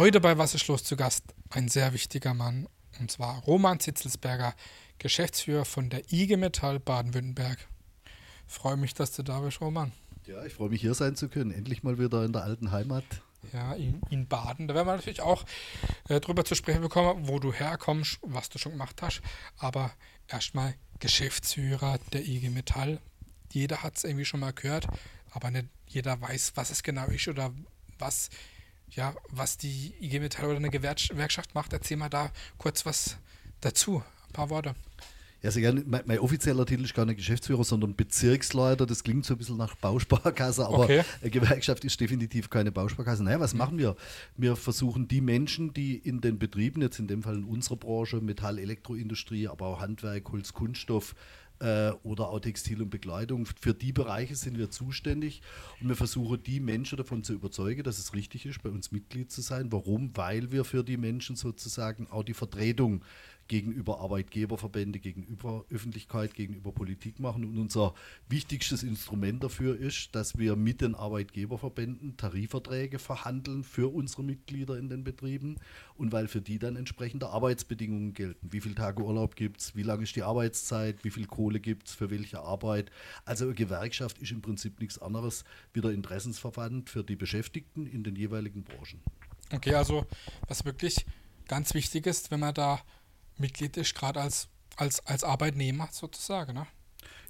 Heute bei Wasserschloss zu Gast ein sehr wichtiger Mann, und zwar Roman Zitzelsberger, Geschäftsführer von der IG Metall Baden-Württemberg. Freue mich, dass du da bist, Roman. Ja, ich freue mich hier sein zu können. Endlich mal wieder in der alten Heimat. Ja, in, in Baden. Da werden wir natürlich auch äh, drüber zu sprechen bekommen, wo du herkommst, was du schon gemacht hast. Aber erstmal Geschäftsführer der IG Metall. Jeder hat es irgendwie schon mal gehört, aber nicht jeder weiß, was es genau ist oder was ja, was die IG Metall oder eine Gewerkschaft macht. Erzähl mal da kurz was dazu, ein paar Worte. Ja, sehr gerne. Mein, mein, offizieller Titel ist gar nicht Geschäftsführer, sondern Bezirksleiter. Das klingt so ein bisschen nach Bausparkasse, aber okay. Gewerkschaft ist definitiv keine Bausparkasse. Naja, was mhm. machen wir? Wir versuchen die Menschen, die in den Betrieben, jetzt in dem Fall in unserer Branche, Metall, Elektroindustrie, aber auch Handwerk, Holz, Kunststoff, äh, oder auch Textil und Bekleidung. Für die Bereiche sind wir zuständig und wir versuchen die Menschen davon zu überzeugen, dass es richtig ist, bei uns Mitglied zu sein. Warum? Weil wir für die Menschen sozusagen auch die Vertretung gegenüber Arbeitgeberverbände, gegenüber Öffentlichkeit, gegenüber Politik machen. Und unser wichtigstes Instrument dafür ist, dass wir mit den Arbeitgeberverbänden Tarifverträge verhandeln für unsere Mitglieder in den Betrieben und weil für die dann entsprechende Arbeitsbedingungen gelten. Wie viele Tage Urlaub gibt es, wie lange ist die Arbeitszeit, wie viel Kohle gibt es, für welche Arbeit. Also eine Gewerkschaft ist im Prinzip nichts anderes wie der Interessensverband für die Beschäftigten in den jeweiligen Branchen. Okay, also was wirklich ganz wichtig ist, wenn man da Mitglied ist, gerade als, als, als Arbeitnehmer sozusagen. Ne?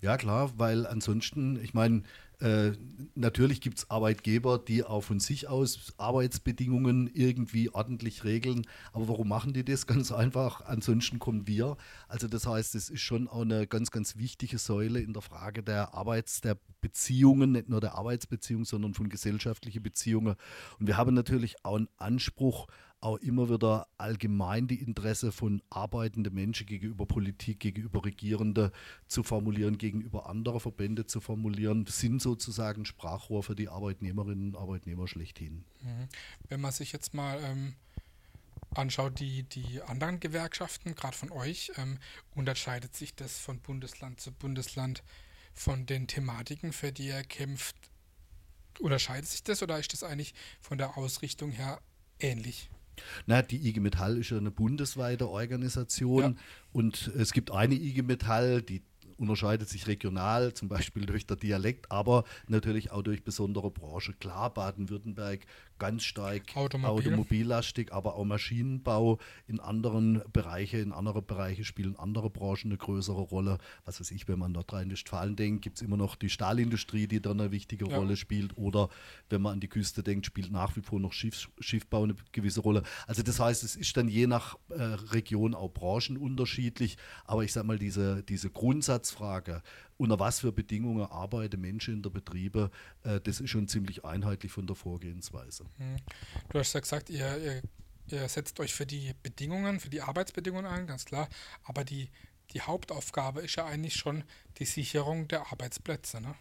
Ja, klar, weil ansonsten, ich meine, äh, natürlich gibt es Arbeitgeber, die auch von sich aus Arbeitsbedingungen irgendwie ordentlich regeln. Aber warum machen die das? Ganz einfach, ansonsten kommen wir. Also das heißt, es ist schon auch eine ganz, ganz wichtige Säule in der Frage der Arbeits-, der Beziehungen, nicht nur der Arbeitsbeziehungen, sondern von gesellschaftlichen Beziehungen. Und wir haben natürlich auch einen Anspruch, auch immer wieder allgemein die Interesse von arbeitenden Menschen gegenüber Politik, gegenüber Regierenden zu formulieren, gegenüber anderer Verbände zu formulieren, sind sozusagen Sprachrohr für die Arbeitnehmerinnen und Arbeitnehmer schlechthin. Mhm. Wenn man sich jetzt mal ähm, anschaut, die, die anderen Gewerkschaften, gerade von euch, ähm, unterscheidet sich das von Bundesland zu Bundesland von den Thematiken, für die ihr kämpft? Unterscheidet sich das oder ist das eigentlich von der Ausrichtung her ähnlich? Na, die IG Metall ist ja eine bundesweite Organisation ja. und es gibt eine IG Metall, die unterscheidet sich regional, zum Beispiel durch der Dialekt, aber natürlich auch durch besondere Branche. Klar, Baden-Württemberg ganz stark Automobil. automobillastig, aber auch Maschinenbau in anderen Bereichen, in andere Bereiche spielen andere Branchen eine größere Rolle. Was weiß ich, wenn man an Nordrhein-Westfalen denkt, gibt es immer noch die Stahlindustrie, die da eine wichtige ja. Rolle spielt. Oder wenn man an die Küste denkt, spielt nach wie vor noch Schiff, Schiffbau eine gewisse Rolle. Also das heißt, es ist dann je nach äh, Region auch Branchen unterschiedlich. Aber ich sage mal, diese, diese Grundsatz Grundsatzfrage, unter was für Bedingungen arbeiten Menschen in der Betriebe, äh, das ist schon ziemlich einheitlich von der Vorgehensweise. Hm. Du hast ja gesagt, ihr, ihr, ihr, setzt euch für die Bedingungen, für die Arbeitsbedingungen ein, ganz klar, aber die, die Hauptaufgabe ist ja eigentlich schon die Sicherung der Arbeitsplätze. Ne?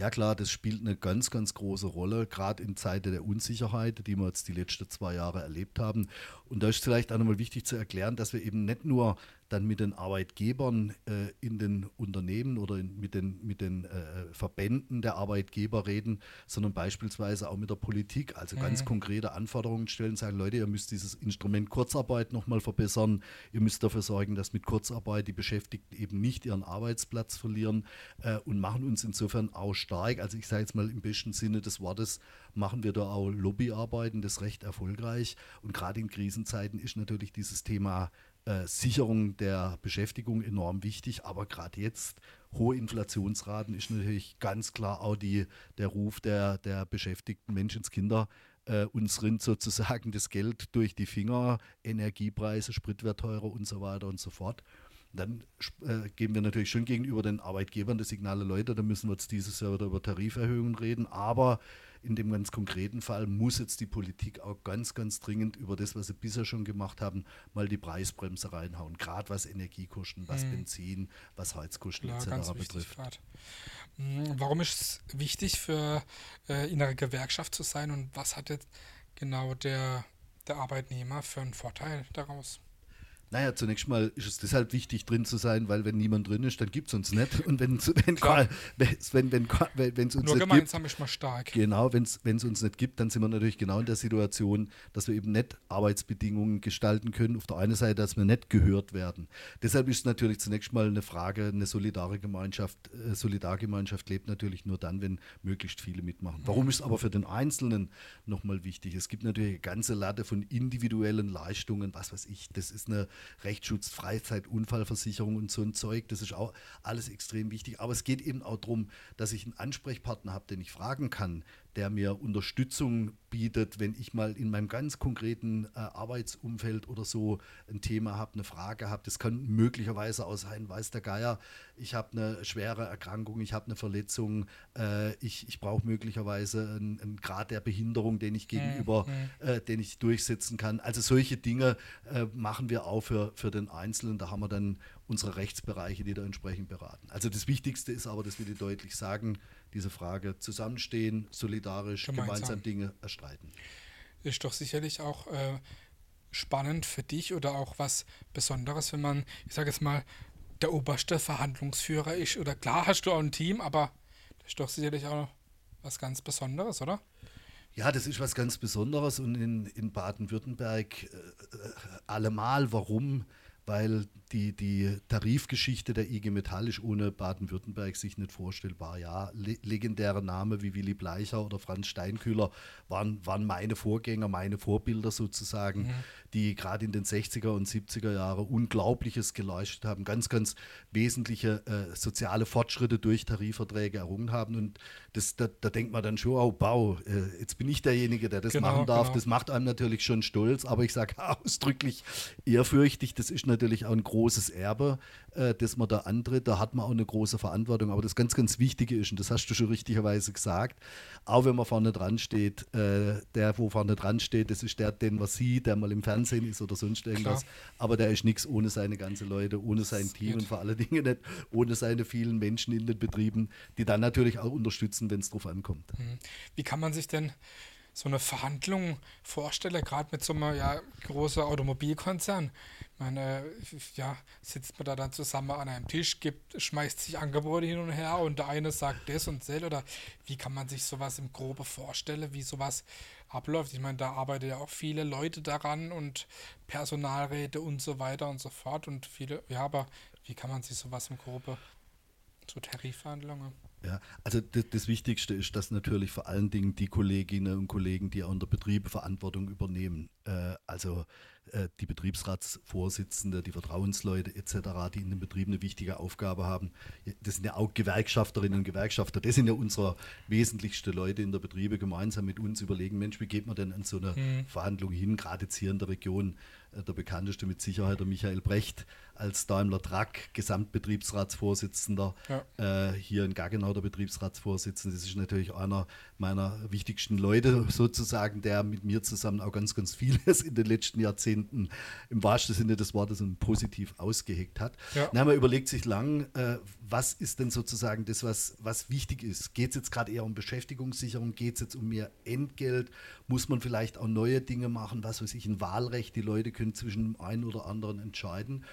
Ja klar, das spielt eine ganz, ganz große Rolle, gerade in Zeiten der Unsicherheit, die wir jetzt die letzten zwei Jahre erlebt haben. Und da ist vielleicht auch nochmal wichtig zu erklären, dass wir eben nicht nur dann mit den Arbeitgebern äh, in den Unternehmen oder in, mit den, mit den äh, Verbänden der Arbeitgeber reden, sondern beispielsweise auch mit der Politik. Also ganz mhm. konkrete Anforderungen stellen, sagen, Leute, ihr müsst dieses Instrument Kurzarbeit nochmal verbessern. Ihr müsst dafür sorgen, dass mit Kurzarbeit die Beschäftigten eben nicht ihren Arbeitsplatz verlieren äh, und machen uns insofern auch stark. Also ich sage jetzt mal im besten Sinne des Wortes, machen wir da auch Lobbyarbeiten, das recht erfolgreich. Und gerade in Krisenzeiten ist natürlich dieses Thema äh, Sicherung der Beschäftigung enorm wichtig, aber gerade jetzt hohe Inflationsraten ist natürlich ganz klar auch die, der Ruf der, der beschäftigten Menschenskinder. Äh, uns rinnt sozusagen das Geld durch die Finger, Energiepreise, Sprit teurer und so weiter und so fort. Dann äh, geben wir natürlich schon gegenüber den Arbeitgebern das Signale, Leute, da müssen wir jetzt dieses Jahr wieder über Tariferhöhungen reden, aber in dem ganz konkreten Fall muss jetzt die Politik auch ganz, ganz dringend über das, was sie bisher schon gemacht haben, mal die Preisbremse reinhauen. Gerade was Energiekosten, was mhm. Benzin, was Heizkosten Klar, etc. betrifft. Mhm, warum ist es wichtig für äh, in einer Gewerkschaft zu sein und was hat jetzt genau der, der Arbeitnehmer für einen Vorteil daraus? Naja, zunächst mal ist es deshalb wichtig, drin zu sein, weil wenn niemand drin ist, dann gibt es uns nicht. Und wenn es wenn, wenn, wenn, wenn, uns Nur nicht gemeinsam gibt, ist man stark. Genau, wenn es uns nicht gibt, dann sind wir natürlich genau in der Situation, dass wir eben nicht Arbeitsbedingungen gestalten können. Auf der einen Seite, dass wir nicht gehört werden. Deshalb ist es natürlich zunächst mal eine Frage, eine solidare Gemeinschaft, äh, Solidargemeinschaft lebt natürlich nur dann, wenn möglichst viele mitmachen. Warum ist es aber für den Einzelnen nochmal wichtig? Es gibt natürlich eine ganze Latte von individuellen Leistungen, was weiß ich, das ist eine Rechtsschutz, Freizeit, Unfallversicherung und so ein Zeug. Das ist auch alles extrem wichtig. Aber es geht eben auch darum, dass ich einen Ansprechpartner habe, den ich fragen kann, der mir Unterstützung bietet, wenn ich mal in meinem ganz konkreten äh, Arbeitsumfeld oder so ein Thema habe, eine Frage habe. Das kann möglicherweise auch sein, weiß der Geier, ich habe eine schwere Erkrankung, ich habe eine Verletzung, äh, ich, ich brauche möglicherweise einen, einen, Grad der Behinderung, den ich gegenüber, mhm. äh, den ich durchsetzen kann. Also solche Dinge äh, machen wir auch für, für den Einzelnen. Da haben wir dann unsere Rechtsbereiche, die da entsprechend beraten. Also das Wichtigste ist aber, dass wir die deutlich sagen, diese Frage zusammenstehen, solidarisch, gemeinsam, gemeinsam Dinge erstreiten. Ist doch sicherlich auch äh, spannend für dich oder auch was Besonderes, wenn man, ich sage jetzt mal, der oberste Verhandlungsführer ist. Oder klar hast du auch ein Team, aber das ist doch sicherlich auch was ganz Besonderes, oder? Ja, das ist was ganz Besonderes und in, in Baden-Württemberg äh, äh allemal. Warum? Weil die, die Tarifgeschichte der IG Metall ist ohne Baden-Württemberg sich nicht vorstellbar. Ja, le legendäre Namen wie Willy Bleicher oder Franz Steinkühler waren, waren meine Vorgänger, meine Vorbilder sozusagen, mhm. Die gerade in den 60er und 70er Jahren Unglaubliches geleistet haben, ganz, ganz wesentliche äh, soziale Fortschritte durch Tarifverträge errungen haben. Und das, da, da denkt man dann schon, oh, Bau, äh, jetzt bin ich derjenige, der das genau, machen darf. Genau. Das macht einem natürlich schon stolz, aber ich sage ausdrücklich ehrfürchtig, das ist natürlich auch ein großes Erbe, äh, das man da antritt. Da hat man auch eine große Verantwortung. Aber das ganz, ganz Wichtige ist, und das hast du schon richtigerweise gesagt, auch wenn man vorne dran steht, äh, der, wo vorne dran steht, das ist der, den man sieht, der mal im Fernsehen ist oder sonst irgendwas. Klar. Aber der ist nichts ohne seine ganzen Leute, ohne sein das Team und vor allen Dingen nicht ohne seine vielen Menschen in den Betrieben, die dann natürlich auch unterstützen, wenn es drauf ankommt. Mhm. Wie kann man sich denn so eine Verhandlung vorstelle, gerade mit so einem ja, großen Automobilkonzern. Meine, ja, sitzt man da dann zusammen an einem Tisch, gibt, schmeißt sich Angebote hin und her und der eine sagt das und das oder wie kann man sich sowas im Grobe vorstellen, wie sowas abläuft? Ich meine, da arbeiten ja auch viele Leute daran und Personalräte und so weiter und so fort und viele, ja, aber wie kann man sich sowas im Grobe, so Tarifverhandlungen? Ja, also das, das, Wichtigste ist, dass natürlich vor allen Dingen die Kolleginnen und Kollegen, die an der Betriebe Verantwortung übernehmen, äh, also äh, die Betriebsratsvorsitzende, die Vertrauensleute etc., die in den Betrieben eine wichtige Aufgabe haben, das sind ja auch Gewerkschafterinnen und Gewerkschafter, das sind ja unsere wesentlichsten Leute in der Betriebe, gemeinsam mit uns überlegen, Mensch, wie geht man denn an so eine mhm. Verhandlung hin, gerade jetzt hier in der Region, äh, der bekannteste mit Sicherheit der Michael Brecht, als Daimler Truck Gesamtbetriebsratsvorsitzender, ja. äh, hier in Gaggenau der Betriebsratsvorsitzende. Das ist natürlich einer meiner wichtigsten Leute sozusagen, der mit mir zusammen auch ganz, ganz vieles in den letzten Jahrzehnten im wahrsten Sinne des Wortes positiv ausgeheckt hat. Ja. Na, man überlegt sich lang, äh, was ist denn sozusagen das, was, was wichtig ist? Geht es jetzt gerade eher um Beschäftigungssicherung? Geht es jetzt um mehr Entgelt? Muss man vielleicht auch neue Dinge machen? Was weiß ich, ein Wahlrecht? Die Leute können zwischen dem einen oder anderen entscheiden.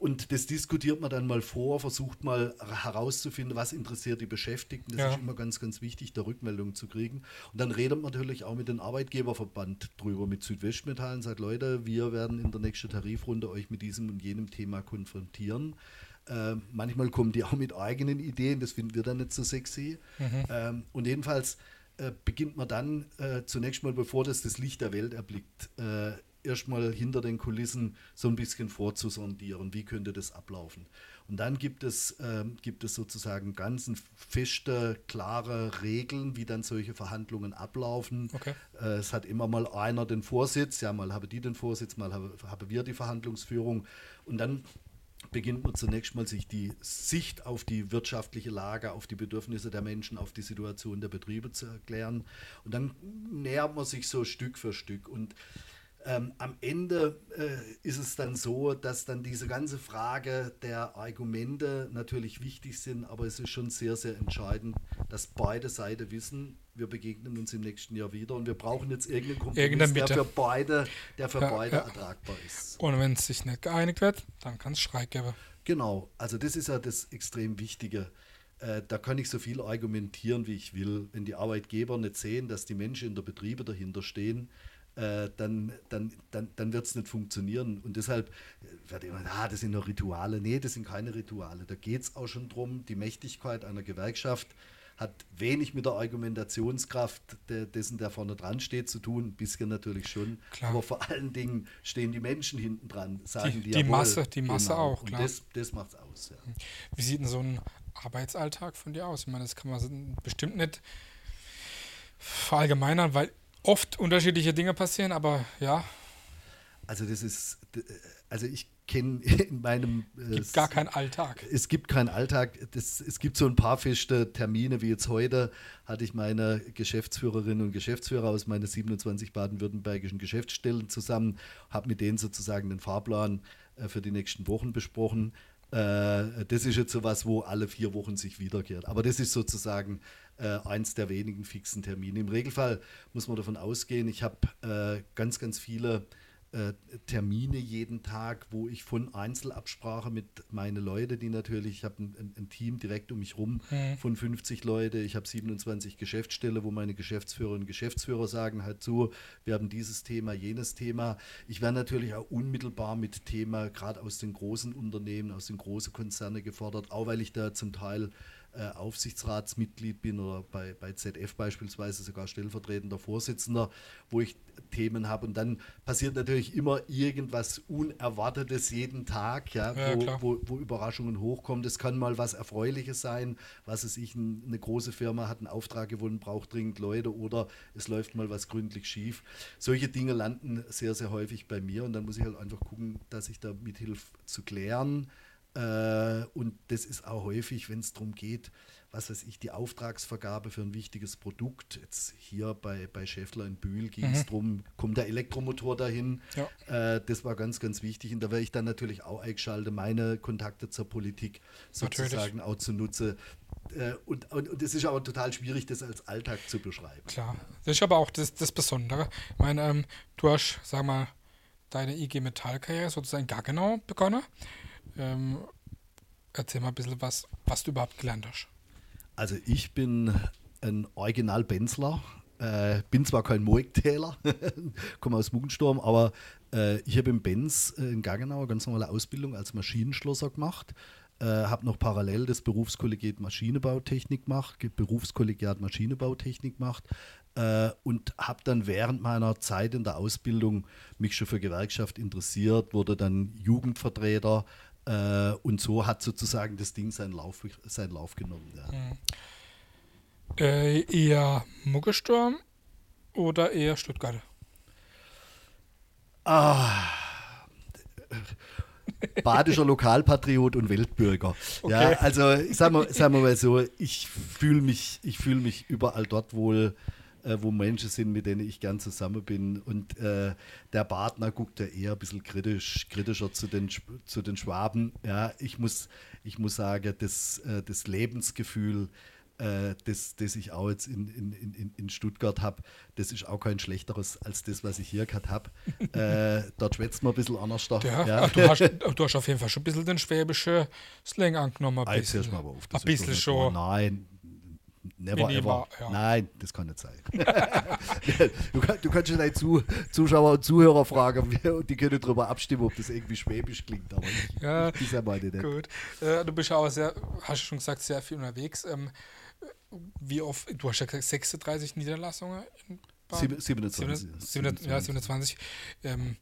Und das diskutiert man dann mal vor, versucht mal herauszufinden, was interessiert die Beschäftigten. Das ja. ist immer ganz, ganz wichtig, da Rückmeldungen zu kriegen. Und dann redet man natürlich auch mit dem Arbeitgeberverband drüber, mit Südwestmetall und sagt, Leute, wir werden in der nächsten Tarifrunde euch mit diesem und jenem Thema konfrontieren. Äh, manchmal kommen die auch mit eigenen Ideen, das finden wir dann nicht so sexy. Mhm. Ähm, und jedenfalls äh, beginnt man dann äh, zunächst mal, bevor das das Licht der Welt erblickt, äh, erstmal hinter den Kulissen so ein bisschen vorzusondieren, wie könnte das ablaufen. Und dann gibt es, äh, gibt es sozusagen ganz feste, klare Regeln, wie dann solche Verhandlungen ablaufen. Okay. Äh, es hat immer mal einer den Vorsitz, ja, mal habe die den Vorsitz, mal habe, habe wir die Verhandlungsführung. Und dann beginnt man zunächst mal sich die Sicht auf die wirtschaftliche Lage, auf die Bedürfnisse der Menschen, auf die Situation der Betriebe zu erklären. Und dann nähert man sich so Stück für Stück. Und Ähm, am Ende äh, ist es dann so, dass dann diese ganze Frage der Argumente natürlich wichtig sind, aber es ist schon sehr, sehr entscheidend, dass beide Seiten wissen, wir begegnen uns im nächsten Jahr wieder und wir brauchen jetzt irgendeinen Kompromiss, der für beide, der für ja, beide ja. ertragbar ist. Und wenn es sich nicht geeinigt wird, dann kann es Streit geben. Genau, also das ist ja das extrem Wichtige. Äh, da kann ich so viel argumentieren, wie ich will. Wenn die Arbeitgeber nicht sehen, dass die Menschen in der Betriebe dahinter stehen, äh, dann, dann, dann, dann wird es nicht funktionieren. Und deshalb äh, wird immer, ah, das sind nur Rituale. Nee, das sind keine Rituale. Da geht es auch schon darum, die Mächtigkeit einer Gewerkschaft hat wenig mit der Argumentationskraft dessen, der vorne dran steht, zu tun. Ein bisschen natürlich schon. Klar. Aber vor allen Dingen stehen die Menschen hinten dran, sagen die, die, die Masse, die Masse genau. auch, klar. Und das, das macht es aus. Ja. Wie sieht denn so ein Arbeitsalltag von dir aus? Ich meine, das kann man bestimmt nicht verallgemeinern, weil oft unterschiedliche Dinge passieren, aber ja. Also das ist, also ich kenne in meinem... Es gibt gar keinen Alltag. Es gibt keinen Alltag. Das, es gibt so ein paar feste Termine, wie jetzt heute hatte ich meine Geschäftsführerinnen und Geschäftsführer aus meinen 27 baden-württembergischen Geschäftsstellen zusammen, habe mit denen sozusagen den Fahrplan äh, für die nächsten Wochen besprochen. Äh, das ist jetzt so was, wo alle vier Wochen sich wiederkehrt. Aber das ist sozusagen äh, eins der wenigen fixen Termine. Im Regelfall muss man davon ausgehen, ich habe äh, ganz, ganz viele äh, Termine jeden Tag, wo ich von Einzelabsprache mit meinen Leuten, die natürlich, ich habe ein, ein, Team direkt um mich rum mhm. von 50 Leute, ich habe 27 Geschäftsstelle, wo meine Geschäftsführerinnen und Geschäftsführer sagen halt so, wir haben dieses Thema, jenes Thema. Ich werde natürlich auch unmittelbar mit Thema, gerade aus den großen Unternehmen, aus den großen Konzernen gefordert, auch weil ich da zum Teil äh, Aufsichtsratsmitglied bin oder bei, bei ZF beispielsweise sogar stellvertretender Vorsitzender, wo ich Themen habe. Und dann passiert natürlich immer irgendwas Unerwartetes jeden Tag, ja, ja wo, wo, wo, Überraschungen hochkommen. Das kann mal was Erfreuliches sein, was es ich, eine große Firma hat einen Auftrag gewonnen, braucht dringend Leute oder es läuft mal was gründlich schief. Solche Dinge landen sehr, sehr häufig bei mir und dann muss ich halt einfach gucken, dass ich da mithilfe zu klären äh, und das ist auch häufig, wenn es darum geht, was weiß ich, die Auftragsvergabe für ein wichtiges Produkt. Jetzt hier bei, bei Schäffler in Bühl ging es mhm. darum, kommt der Elektromotor dahin. Ja. Äh, das war ganz, ganz wichtig. Und da werde ich dann natürlich auch eingeschaltet, meine Kontakte zur Politik sozusagen natürlich. auch zunutze. Äh, und, und, und es ist aber total schwierig, das als Alltag zu beschreiben. Klar, das ist aber auch das, das Besondere. Ich meine, ähm, du hast, sag mal, deine IG Metall-Karriere sozusagen gar genau begonnen. Ähm, erzähl mal ein bisschen was, was du überhaupt gelernt hast. Also ich bin ein Original-Benzler. Äh, bin zwar kein Moiktäler, komme aus Muggensturm, aber äh, ich habe im Benz äh, in Gangenau ganz normale Ausbildung als Maschinenschlosser gemacht. Äh, habe noch parallel das Berufskollegiat Maschinenbautechnik gemacht, Berufskollegiat Maschinenbautechnik gemacht äh, und habe dann während meiner Zeit in der Ausbildung mich schon für Gewerkschaft interessiert, wurde dann Jugendvertreter, äh, und so hat sozusagen das Ding seinen Lauf, seinen Lauf genommen. Ja. Hm. Äh, eher Muggelsturm oder eher Stuttgart? Ah, badischer Lokalpatriot und Weltbürger. Okay. Ja, also sagen wir, sagen wir mal so, ich fühle mich, fühl mich überall dort wohl äh, wo Menschen sind, mit denen ich gern zusammen bin. Und äh, der Partner guckt ja eher ein bisschen kritisch, kritischer zu den, zu den Schwaben. Ja, ich muss, ich muss sagen, das, äh, das Lebensgefühl, äh, das, das ich auch jetzt in, in, in, in Stuttgart habe, das ist auch kein schlechteres als das, was ich hier gerade habe. äh, dort schwätzt man ein bisschen anders. Da. Ja, ja. Du, hast, du hast auf jeden Fall schon ein bisschen den schwäbischen Slang angenommen. Ein bisschen, mal auf, ein bisschen schon. Nein, Never Minimal, ever. Ja. Nein, das kann nicht sein. du, du, kannst schon deine Zu, Zuschauer und Zuhörer fragen und die können darüber abstimmen, ob das irgendwie schwäbisch klingt. Aber ich, ja, ich ja meine nicht. Gut. Äh, du bist auch sehr, hast du schon gesagt, sehr viel unterwegs. Ähm, wie oft, du hast ja gesagt 36 Niederlassungen in 27. 27, ja, 27. Ähm,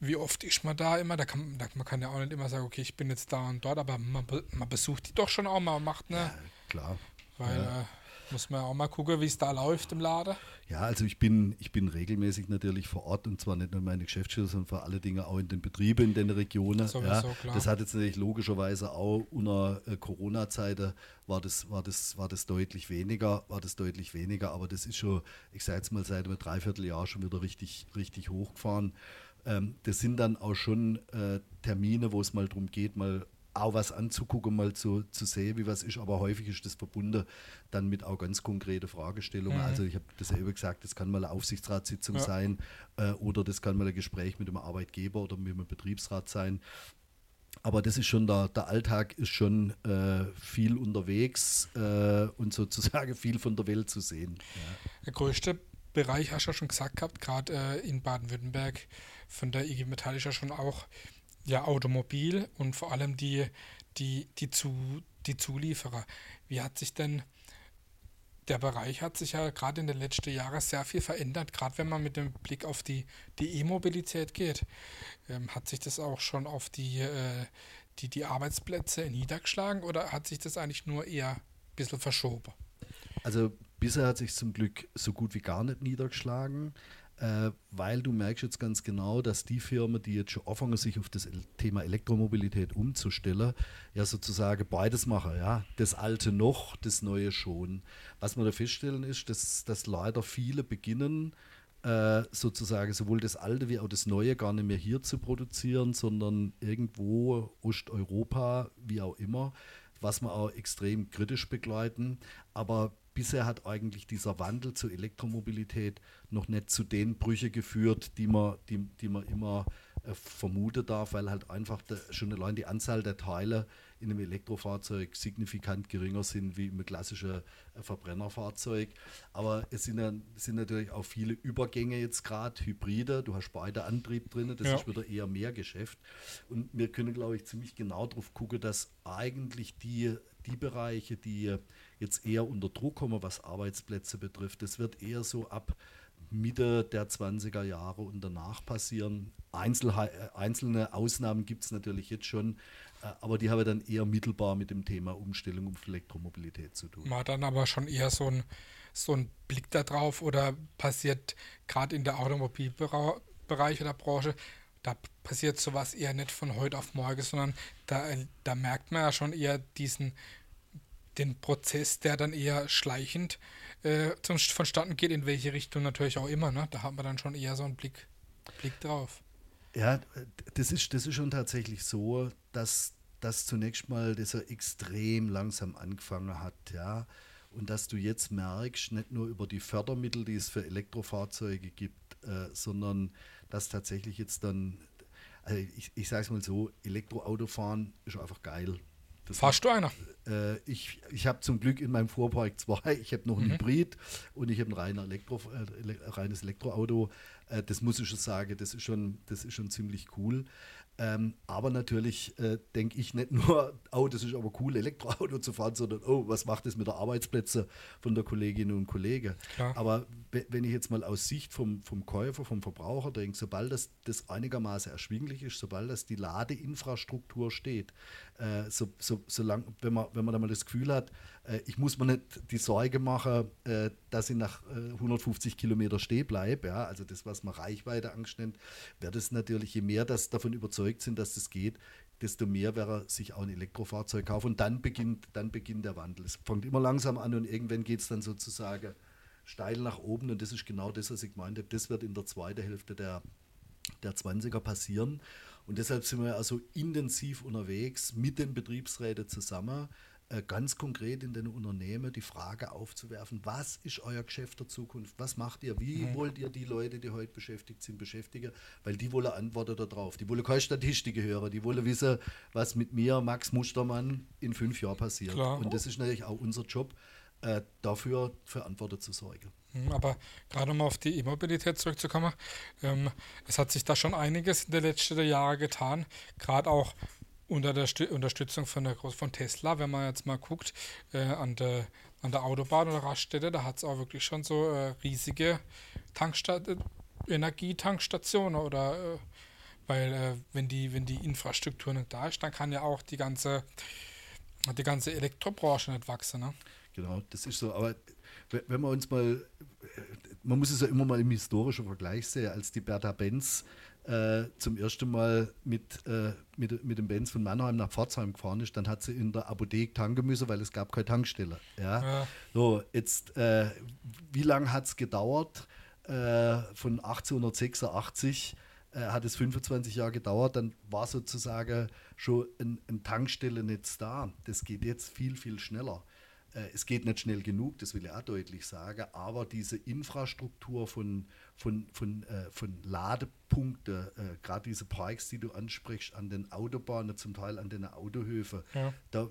wie oft ist man da immer? Da kann, da, man kann ja auch nicht immer sagen, okay, ich bin jetzt da und dort, aber man, man besucht die doch schon auch, man macht, ne? Ja, klar. Weil, ja. Äh, Muss man auch mal gucken, wie es da läuft im Laden. Ja, also ich bin, ich bin regelmäßig natürlich vor Ort und zwar nicht nur meine Geschäftsstelle, sondern vor allen Dingen auch in den Betrieben, in den Regionen. Sowieso, ja, klar. das hat jetzt natürlich logischerweise auch unter äh, Corona-Zeiten war das, war, das, war das deutlich weniger, war das deutlich weniger, aber das ist schon, ich sage jetzt mal, seit einem Dreivierteljahr schon wieder richtig, richtig hochgefahren. Ähm, das sind dann auch schon äh, Termine, wo es mal darum geht, mal auch was anzugucken, mal zu, zu sehen, wie was ist. Aber häufig ist das verbunden dann mit auch ganz konkrete Fragestellungen. Mhm. Also ich habe das ja eben gesagt, das kann mal eine Aufsichtsratssitzung Ja. sein äh, oder das kann mal ein Gespräch mit einem Arbeitgeber oder mit einem Betriebsrat sein. Aber das ist schon der, der Alltag ist schon äh, viel unterwegs äh, und sozusagen viel von der Welt zu sehen. Ja. Der größte Bereich, hast du ja schon gesagt gehabt, gerade äh, in Baden-Württemberg von der IG Metall ist ja schon auch ja, Automobil und vor allem die, die, die, zu, die Zulieferer. Wie hat sich denn der Bereich hat sich ja gerade in den letzten Jahren sehr viel verändert, gerade wenn man mit dem Blick auf die E-Mobilität geht. Ähm, hat sich das auch schon auf die, äh, die, die Arbeitsplätze niedergeschlagen oder hat sich das eigentlich nur eher ein bisschen verschoben? Also bisher hat sich zum Glück so gut wie gar nicht niedergeschlagen, äh, weil du merkst jetzt ganz genau, dass die Firmen, die jetzt schon anfangen, sich auf das Thema Elektromobilität umzustellen, ja sozusagen beides machen. Ja? Das Alte noch, das Neue schon. Was wir da feststellen ist, dass, dass leider viele beginnen, äh, sozusagen sowohl das Alte wie auch das Neue gar nicht mehr hier zu produzieren, sondern irgendwo Osteuropa, wie auch immer, was wir auch extrem kritisch begleiten. Aber bisher hat eigentlich dieser Wandel zur Elektromobilität noch nicht zu den Brüchen geführt, die man, die, die man immer äh, vermuten darf, weil halt einfach der, schon allein die Anzahl der Teile in einem Elektrofahrzeug signifikant geringer sind wie im klassischen äh, Verbrennerfahrzeug. Aber es sind, ja, sind natürlich auch viele Übergänge jetzt gerade, Hybride, du hast beide Antrieb drin, das Ja. ist wieder eher mehr Geschäft. Und wir können, glaube ich, ziemlich genau darauf gucken, dass eigentlich die, die Bereiche, die jetzt eher unter Druck kommen, was Arbeitsplätze betrifft, das wird eher so ab Mitte der 20er Jahre und danach passieren. Einzelhe äh, einzelne Ausnahmen gibt es natürlich jetzt schon, äh, aber die haben dann eher mittelbar mit dem Thema Umstellung auf Elektromobilität zu tun. Hat dann aber schon eher so einen so einen Blick darauf oder passiert gerade in der Automobilbereich oder Branche, da passiert sowas eher nicht von heute auf morgen, sondern da, da merkt man ja schon eher diesen den Prozess, der dann eher schleichend äh, zum, vonstatten geht, in welche Richtung natürlich auch immer. Ne? Da hat man dann schon eher so einen Blick, Blick drauf. Ja, das ist, das ist schon tatsächlich so, dass das zunächst mal das extrem langsam angefangen hat, ja. Und dass du jetzt merkst, nicht nur über die Fördermittel, die es für Elektrofahrzeuge gibt, äh, sondern dass tatsächlich jetzt dann, also ich, ich sage es mal so, Elektroautofahren ist einfach geil. Das Fahrst du einer? äh, ich ich habe zum Glück in meinem Fuhrpark zwei. Ich habe noch ein Hybrid und ich habe ein reiner Elektro, äh, reines Elektroauto. Äh, das muss ich schon sagen, das ist schon, das ist schon ziemlich cool. Ähm, aber natürlich äh, denke ich nicht nur, oh, das ist aber cool, Elektroauto zu fahren, sondern oh, was macht das mit der Arbeitsplätze von der Kolleginnen und Kollegen? Klar. Aber we- wenn ich jetzt mal aus Sicht vom, vom Käufer, vom Verbraucher denke, sobald das, das einigermaßen erschwinglich ist, sobald das die Ladeinfrastruktur steht, äh, so, so, solang, wenn, man, wenn man da mal das Gefühl hat, ich muss mir nicht die Sorge machen, äh, dass ich nach äh, 150 Kilometer stehen bleibe, ja, also das, was man Reichweite Angst nennt, wäre das natürlich, je mehr das davon überzeugt sind, dass das geht, desto mehr wäre sich auch ein Elektrofahrzeug kaufen und dann beginnt, dann beginnt der Wandel. Es fängt immer langsam an und irgendwann geht es dann sozusagen steil nach oben und das ist genau das, was ich meinte. Das wird in der zweiten Hälfte der, der 20er passieren. Und deshalb sind wir also intensiv unterwegs mit den Betriebsräten zusammen, äh, ganz konkret in den Unternehmen die Frage aufzuwerfen, was ist euer Geschäft der Zukunft? Was macht ihr? Wie wollt ihr die Leute, die heute beschäftigt sind, beschäftigen? Weil die wollen Antworten darauf. Die wollen keine Statistiken hören. Die wollen wissen, was mit mir, Max Mustermann, in fünf Jahren passiert. Klar. Und das ist natürlich auch unser Job, äh, dafür für Antworten zu sorgen. Hm, Aber gerade um auf die E-Mobilität zurückzukommen, ähm, es hat sich da schon einiges in den letzten Jahren getan, gerade auch unter der Stü Unterstützung von, der, von Tesla, wenn man jetzt mal guckt, äh, an, der, an der Autobahn oder Raststätte, da hat es auch wirklich schon so äh, riesige Tanksta äh, Energietankstationen oder äh, weil äh, wenn die, wenn die Infrastruktur nicht da ist, dann kann ja auch die ganze, die ganze Elektrobranche nicht wachsen. Ne? Genau, das ist so. Aber wenn wir uns mal, man muss es ja immer mal im historischen Vergleich sehen, als die Bertha Benz äh, zum ersten Mal mit, äh, mit, mit dem Benz von Mannheim nach Pforzheim gefahren ist, dann hat sie in der Apotheke tanken müssen, weil es gab keine Tankstelle. Ja? ja. So, jetzt, äh, wie lange hat es gedauert? Äh, von 1886 äh, hat es 25 Jahre gedauert, dann war sozusagen schon ein, ein Tankstellennetz da. Das geht jetzt viel, viel schneller. Äh, es geht nicht schnell genug, das will ich auch deutlich sagen, aber diese Infrastruktur von, von, von, äh, von Ladepunkten, äh, gerade diese Parks, die du ansprichst, an den Autobahnen, zum Teil an den Autohöfen, ja. da,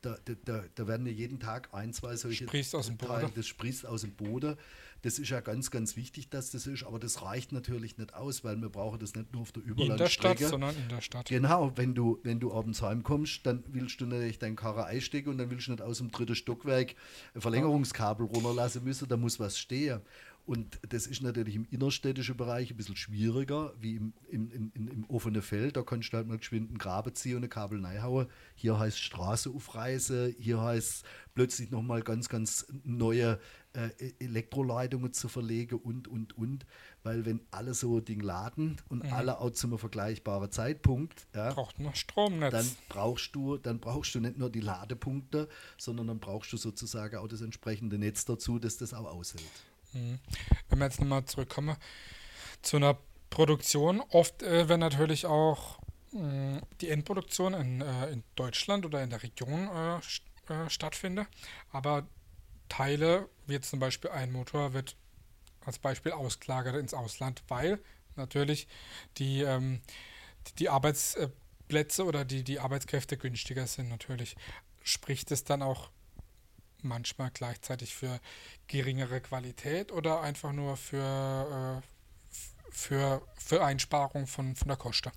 da, da, da, werden ja jeden Tag ein, zwei solche Sprießt aus dem Boden. Das sprießt aus dem Boden. Das ist ja ganz, ganz wichtig, dass das ist, aber das reicht natürlich nicht aus, weil wir brauchen das nicht nur auf der Überlandstrecke. In der Stadt, sondern in der Stadt. Genau, wenn du, wenn du abends heimkommst, dann willst du natürlich dein Karre einstecken und dann willst du nicht aus dem dritten Stockwerk ein Verlängerungskabel runterlassen müssen, da muss was stehen. Und das ist natürlich im innerstädtischen Bereich ein bisschen schwieriger, wie im, im, im, im offenen Feld. Da kannst du halt mal geschwind einen Graben ziehen und eine Kabel reinhauen. Hier heißt Straße aufreißen, hier heißt plötzlich nochmal ganz, ganz neue äh, Elektroleitungen zu verlegen und, und, und. Weil wenn alle so Ding laden und mhm. alle auch zum vergleichbaren Zeitpunkt, ja, braucht man Stromnetz. Dann brauchst du, dann brauchst du nicht nur die Ladepunkte, sondern dann brauchst du sozusagen auch das entsprechende Netz dazu, das das auch aushält. Mhm. Wenn wir jetzt nochmal zurückkommen zu einer Produktion, oft äh, wenn natürlich auch mh, die Endproduktion in, äh, in Deutschland oder in der Region äh, st äh, stattfindet, aber Teile, wie zum Beispiel ein Motor, wird als Beispiel ausgelagert ins Ausland, weil natürlich die, ähm, die Arbeitsplätze oder die, die Arbeitskräfte günstiger sind natürlich. Spricht es dann auch manchmal gleichzeitig für geringere Qualität oder einfach nur für, äh, für, für Einsparung von, von der Kosten?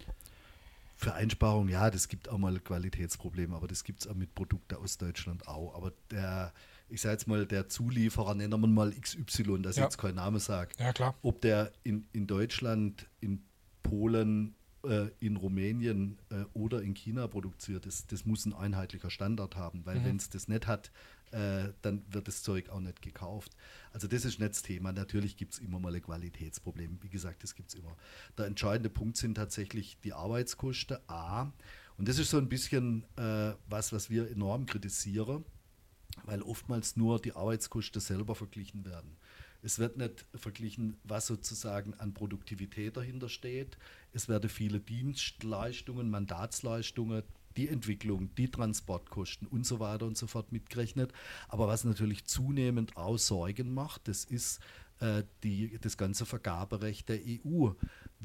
Für Einsparung, ja, das gibt auch mal Qualitätsprobleme, aber das gibt es auch mit Produkten aus Deutschland auch. Aber der, ich sage jetzt mal, der Zulieferer, nennen wir mal XY, dass ja. ich jetzt keinen Namen sage, ja, klar. ob der in, in Deutschland, in Polen, äh, in Rumänien äh, oder in China produziert, das, das muss ein einheitlicher Standard haben, weil mhm. wenn es das nicht hat, äh, dann wird das Zeug auch nicht gekauft. Also das ist nicht das Thema. Natürlich gibt es immer mal ein Qualitätsproblem. Wie gesagt, das gibt es immer. Der entscheidende Punkt sind tatsächlich die Arbeitskosten. A. Und das ist so ein bisschen äh, was, was wir enorm kritisieren, weil oftmals nur die Arbeitskosten selber verglichen werden. Es wird nicht verglichen, was sozusagen an Produktivität dahinter steht. Es werden viele Dienstleistungen, Mandatsleistungen, die Entwicklung, die Transportkosten und so weiter und so fort mitgerechnet. Aber was natürlich zunehmend auch Sorgen macht, das ist äh, die, das ganze Vergaberecht der EU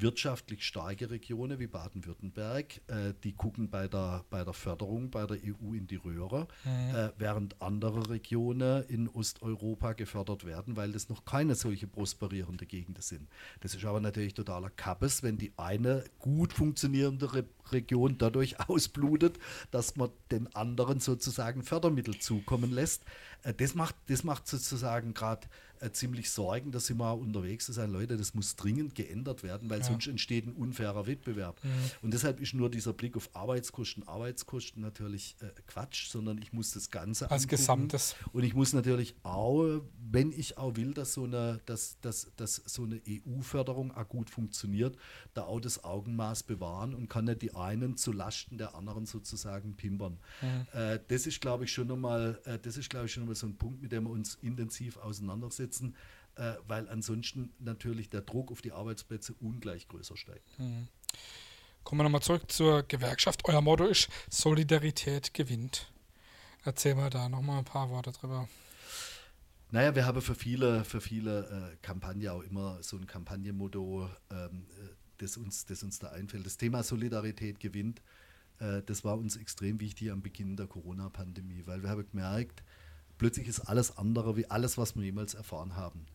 wirtschaftlich starke Regionen wie Baden-Württemberg, äh, die gucken bei der, bei der Förderung bei der EU in die Röhre, mhm. äh, während andere Regionen in Osteuropa gefördert werden, weil das noch keine solche prosperierende Gegenden sind. Das ist aber natürlich totaler Kappes, wenn die eine gut funktionierende Re Region dadurch ausblutet, dass man den anderen sozusagen Fördermittel zukommen lässt. Äh, das, macht, das macht sozusagen gerade äh, ziemlich Sorgen, dass sie mal unterwegs zu sein, Leute, das muss dringend geändert werden, weil ja. Sonst entsteht ein unfairer Wettbewerb. Und deshalb ist nur dieser Blick auf Arbeitskosten, Arbeitskosten natürlich äh, Quatsch, sondern ich muss das Ganze als angucken. Gesamtes. Und ich muss natürlich auch, wenn ich auch will, dass so eine, dass, dass, dass so eine EU-Förderung auch gut funktioniert, da auch das Augenmaß bewahren und kann nicht die einen zu Lasten der anderen sozusagen pimpern. Mhm. Äh, das ist, glaube ich, schon nochmal, äh, das ist, glaube ich, schon nochmal so ein Punkt, mit dem wir uns intensiv auseinandersetzen setzen, äh, weil ansonsten natürlich der Druck auf die Arbeitsplätze ungleich größer steigt. Mhm. Kommen wir nochmal zurück zur Gewerkschaft. Euer Motto ist Solidarität gewinnt. Erzähl mal da nochmal ein paar Worte drüber. Naja, wir haben für viele, für viele äh, Kampagnen auch immer so ein Kampagnenmotto, ähm, äh, das, uns, das uns da einfällt. Das Thema Solidarität gewinnt, äh, das war uns extrem wichtig am Beginn der Corona-Pandemie, weil wir haben gemerkt, plötzlich ist alles andere wie alles, was wir jemals erfahren haben.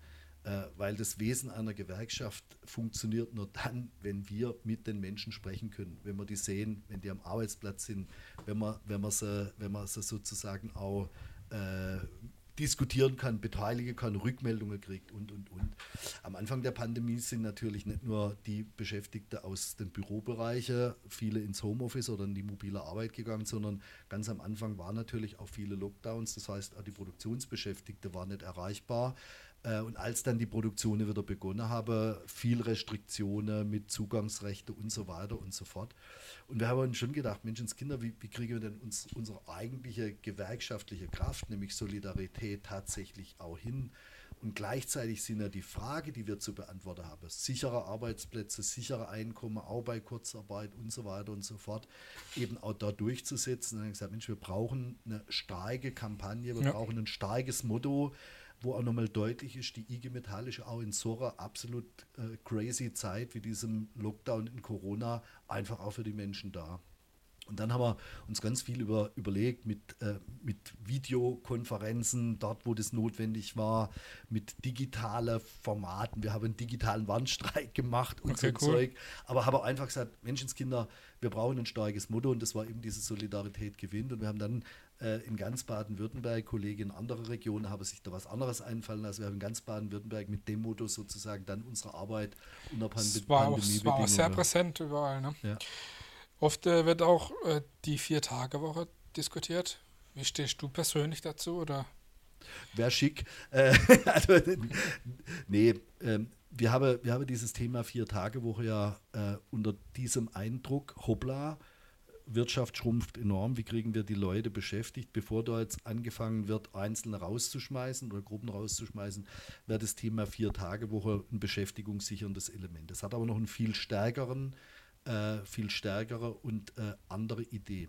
Äh, weil das Wesen einer Gewerkschaft funktioniert nur dann, wenn wir mit den Menschen sprechen können, wenn wir die sehen, wenn die am Arbeitsplatz sind, wenn wir, wenn wir, sie, wenn wir sie sozusagen auch äh, diskutieren kann, beteiligen kann, Rückmeldungen kriegt und, und, und. Am Anfang der Pandemie sind natürlich nicht nur die Beschäftigten aus den Bürobereichen, viele ins Homeoffice oder in die mobile Arbeit gegangen, sondern ganz am Anfang waren natürlich auch viele Lockdowns. Das heißt, auch die Produktionsbeschäftigten waren nicht erreichbar. Äh, und als dann die Produktionen wieder begonnen haben, viel Restriktionen mit Zugangsrechte und so weiter und so fort. Und wir haben uns schon gedacht, Menschenskinder, wie, wie kriegen wir denn uns unsere eigentliche gewerkschaftliche Kraft, nämlich Solidarität, tatsächlich auch hin? Und gleichzeitig sind ja die Frage, die wir zu beantworten haben, sichere Arbeitsplätze, sichere Einkommen, auch bei Kurzarbeit und so weiter und so fort, eben auch da durchzusetzen. Und dann haben wir gesagt, Mensch, wir brauchen eine starke Kampagne, wir ja. brauchen ein starkes Motto, wo auch nochmal deutlich ist, die IG Metall ist auch in so einer absolut äh, crazy Zeit wie diesem Lockdown in Corona einfach auch für die Menschen da. Und dann haben wir uns ganz viel über, überlegt mit, äh, mit Videokonferenzen, dort wo das notwendig war, mit digitalen Formaten. Wir haben einen digitalen Wandstreik gemacht und okay, so cool. Zeug. Aber haben einfach gesagt, Menschenskinder, wir brauchen ein starkes Motto und das war eben diese Solidarität gewinnt. Und wir haben dann in ganz Baden-Württemberg, Kollegen in anderen Regionen haben sich da was anderes einfallen lassen. Wir haben in ganz Baden-Württemberg mit dem Motto sozusagen dann unsere Arbeit unter Pand das war. Das war auch sehr präsent überall. Ne? Ja. Oft äh, wird auch äh, die Vier-Tage-Woche diskutiert. Wie stehst du persönlich dazu? Oder? Wäre schick. Äh, also, nee, ähm, wir, haben, wir haben dieses Thema Vier-Tage-Woche ja äh, unter diesem Eindruck, hoppla, Wirtschaft schrumpft enorm. Wie kriegen wir die Leute beschäftigt? Bevor da jetzt angefangen wird, Einzelne rauszuschmeißen oder Gruppen rauszuschmeißen, wäre das Thema Vier-Tage-Woche ein beschäftigungssicherndes Element. Das hat aber noch einen viel stärkeren, äh, viel stärkere und äh, andere Idee.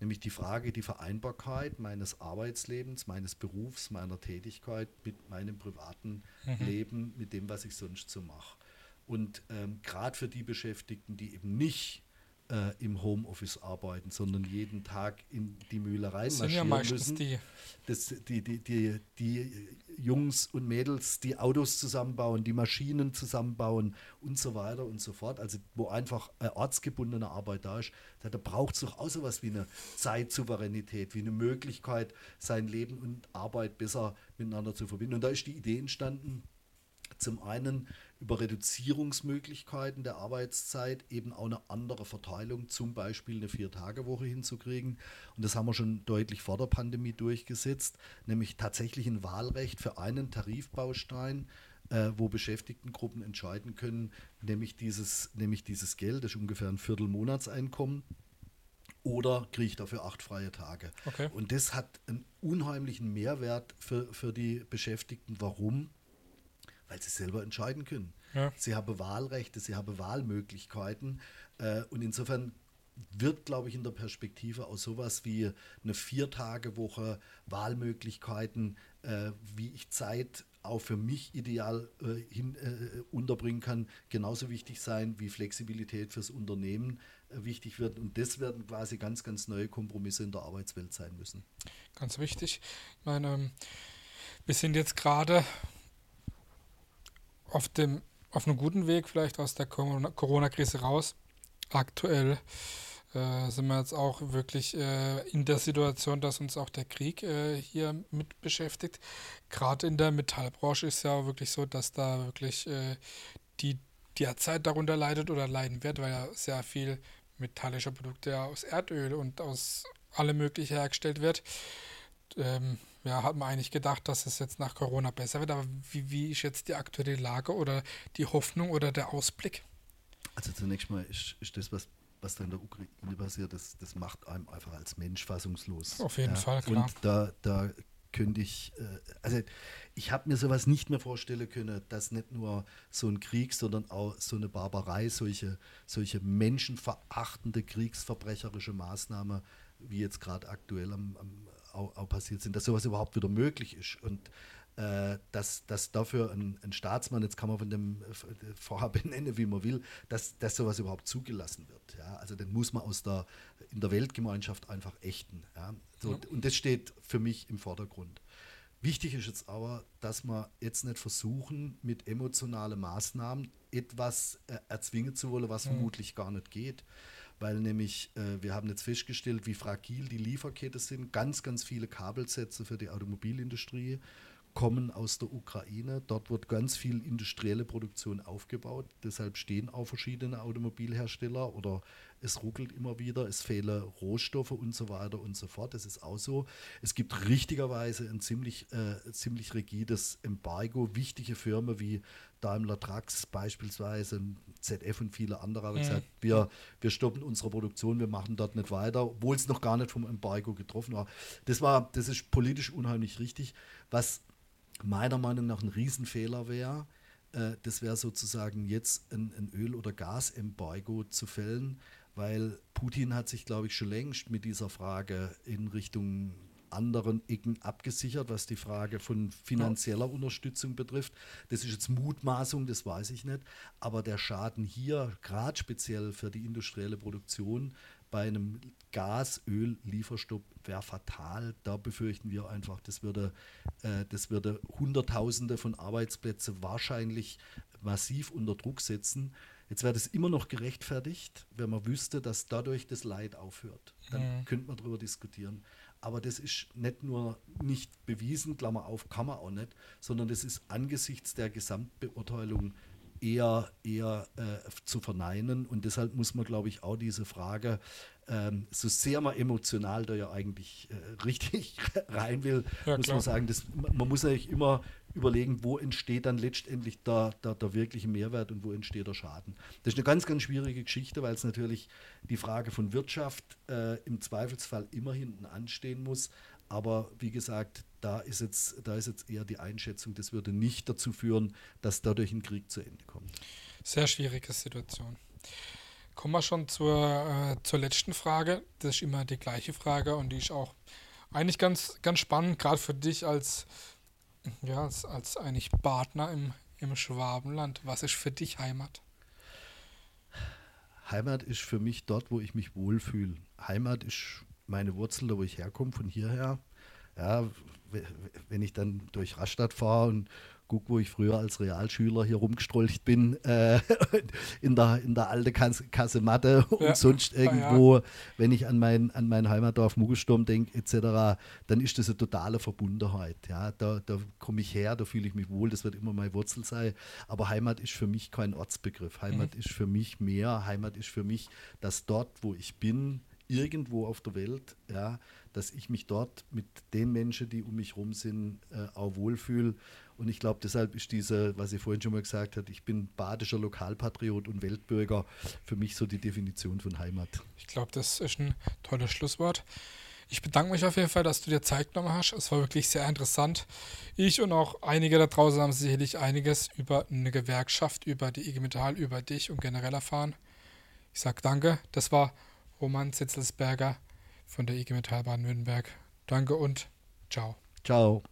Nämlich die Frage, die Vereinbarkeit meines Arbeitslebens, meines Berufs, meiner Tätigkeit mit meinem privaten mhm. Leben, mit dem, was ich sonst so mache. Und ähm, gerade für die Beschäftigten, die eben nicht äh, im Homeoffice arbeiten, sondern jeden Tag in die Mühle reinmarschieren ja müssen. Die. Das, die, die, die, die Jungs und Mädels, die Autos zusammenbauen, die Maschinen zusammenbauen und so weiter und so fort. Also wo einfach äh, ortsgebundene Arbeit da ist, da, da braucht es doch auch so was wie eine Zeitsouveränität, wie eine Möglichkeit, sein Leben und Arbeit besser miteinander zu verbinden. Und da ist die Idee entstanden, zum einen über Reduzierungsmöglichkeiten der Arbeitszeit eben auch eine andere Verteilung, zum Beispiel eine Vier-Tage-Woche hinzukriegen. Und das haben wir schon deutlich vor der Pandemie durchgesetzt, nämlich tatsächlich ein Wahlrecht für einen Tarifbaustein, äh, wo Beschäftigtengruppen entscheiden können, nämlich dieses, nämlich dieses Geld, das ist ungefähr ein Viertel Monatseinkommen, oder kriege ich dafür acht freie Tage. Okay. Und das hat einen unheimlichen Mehrwert für, für die Beschäftigten. Warum? Weil sie selber entscheiden können. Ja. Sie haben Wahlrechte, sie haben Wahlmöglichkeiten äh, und insofern wird, glaube ich, in der Perspektive auch sowas wie eine Viertagewoche, Wahlmöglichkeiten, äh, wie ich Zeit auch für mich ideal äh, hin, äh, unterbringen kann, genauso wichtig sein, wie Flexibilität fürs Unternehmen äh, wichtig wird. Und das werden quasi ganz, ganz neue Kompromisse in der Arbeitswelt sein müssen. Ganz wichtig. Ich meine, wir sind jetzt gerade auf dem auf einem guten Weg vielleicht aus der Corona-Krise raus. Aktuell äh, sind wir jetzt auch wirklich äh, in der Situation, dass uns auch der Krieg äh, hier mit beschäftigt. Gerade in der Metallbranche ist ja auch wirklich so, dass da wirklich äh, die derzeit darunter leidet oder leiden wird, weil ja sehr viel metallische Produkte ja aus Erdöl und aus allem Möglichen hergestellt wird. Ähm, ja, hat man eigentlich gedacht, dass es jetzt nach Corona besser wird, aber wie, wie ist jetzt die aktuelle Lage oder die Hoffnung oder der Ausblick? Also zunächst mal ist, ist das, was, was da in der Ukraine passiert, das, das macht einem einfach als Mensch fassungslos. Auf jeden ja. Fall, klar. Und da, da könnte ich, äh, also ich habe mir sowas nicht mehr vorstellen können, dass nicht nur so ein Krieg, sondern auch so eine Barbarei, solche, solche menschenverachtende, kriegsverbrecherische Maßnahmen, wie jetzt gerade aktuell am, am auch, auch, passiert sind, dass sowas überhaupt wieder möglich ist. Und äh, dass, dass dafür ein, ein, Staatsmann, jetzt kann man von dem vorher benennen, wie man will, dass, dass sowas überhaupt zugelassen wird. Ja? Also den muss man aus der, in der Weltgemeinschaft einfach ächten. Ja? So, ja. Und das steht für mich im Vordergrund. Wichtig ist jetzt aber, dass wir jetzt nicht versuchen, mit emotionalen Maßnahmen etwas äh, erzwingen zu wollen, was mhm. vermutlich gar nicht geht. Weil nämlich äh, wir haben jetzt festgestellt, wie fragil die Lieferkette sind. Ganz, ganz viele Kabelsätze für die Automobilindustrie kommen aus der Ukraine. Dort wird ganz viel industrielle Produktion aufgebaut. Deshalb stehen auch verschiedene Automobilhersteller oder es ruckelt immer wieder, es fehlen Rohstoffe und so weiter und so fort. Das ist auch so. Es gibt richtigerweise ein ziemlich, äh, ziemlich rigides Embargo. Wichtige Firmen wie Daimler Trucks beispielsweise, ZF und viele andere haben mhm. gesagt, wir, wir stoppen unsere Produktion, wir machen dort nicht weiter, obwohl es noch gar nicht vom Embargo getroffen war. Das war, das ist politisch unheimlich richtig. Was meiner Meinung nach ein Riesenfehler wäre, äh, das wäre sozusagen jetzt ein, ein Öl- oder Gasembargo zu fällen, weil Putin hat sich, glaube ich, schon längst mit dieser Frage in Richtung anderen Ecken abgesichert, was die Frage von finanzieller Unterstützung betrifft. Das ist jetzt Mutmaßung, das weiß ich nicht. Aber der Schaden hier, gerade speziell für die industrielle Produktion, bei einem Gas-Öl-Lieferstopp wäre fatal. Da befürchten wir einfach, das würde, äh, das würde Hunderttausende von Arbeitsplätzen wahrscheinlich massiv unter Druck setzen. Jetzt wäre das immer noch gerechtfertigt, wenn man wüsste, dass dadurch das Leid aufhört. Dann mhm. könnte man darüber diskutieren. Aber das ist nicht nur nicht bewiesen, Klammer auf, kann man auch nicht, sondern das ist angesichts der Gesamtbeurteilung eher, eher äh, zu verneinen. Und deshalb muss man, glaube ich, auch diese Frage, ähm, so sehr man emotional da ja eigentlich äh, richtig rein will, ja, muss klar. man sagen, das, man muss eigentlich immer überlegen, wo entsteht dann letztendlich der, der, der, wirkliche Mehrwert und wo entsteht der Schaden. Das ist eine ganz, ganz schwierige Geschichte, weil es natürlich die Frage von Wirtschaft äh, im Zweifelsfall immer hinten anstehen muss. Aber wie gesagt, da ist, jetzt, da ist jetzt eher die Einschätzung, das würde nicht dazu führen, dass dadurch ein Krieg zu Ende kommt. Sehr schwierige Situation. Kommen wir schon zur, äh, zur letzten Frage. Das ist immer die gleiche Frage und die ist auch eigentlich ganz, ganz spannend, gerade für dich als, ja, als, als eigentlich Partner im, im Schwabenland. Was ist für dich Heimat? Heimat ist für mich dort, wo ich mich wohlfühle. Heimat ist meine Wurzel, da wo ich herkomme, von hierher. Ja, wenn ich dann durch Rastatt fahre und gucke, wo ich früher als Realschüler hier rumgestrolcht bin, äh, in, der, in der alten Kasematte und ja. sonst irgendwo, ja, ja. wenn ich an mein, an mein Heimatdorf Muggelsturm denke, etc., dann ist das eine totale Verbundenheit. Ja? Da, da komme ich her, da fühle ich mich wohl, das wird immer meine Wurzel sein. Aber Heimat ist für mich kein Ortsbegriff. Heimat mhm. ist für mich mehr. Heimat ist für mich, dass dort, wo ich bin, irgendwo auf der Welt, ja, dass ich mich dort mit den Menschen, die um mich herum sind, äh, auch wohlfühle. Und ich glaube, deshalb ist diese, was ich vorhin schon mal gesagt habe, ich bin badischer Lokalpatriot und Weltbürger, für mich so die Definition von Heimat. Ich glaube, das ist ein tolles Schlusswort. Ich bedanke mich auf jeden Fall, dass du dir Zeit genommen hast. Es war wirklich sehr interessant. Ich und auch einige da draußen haben sicherlich einiges über eine Gewerkschaft, über die IG Metall, über dich und generell erfahren. Ich sage danke. Das war Roman Zitzelsberger von der IG Metall Baden-Württemberg. Danke und ciao. Ciao.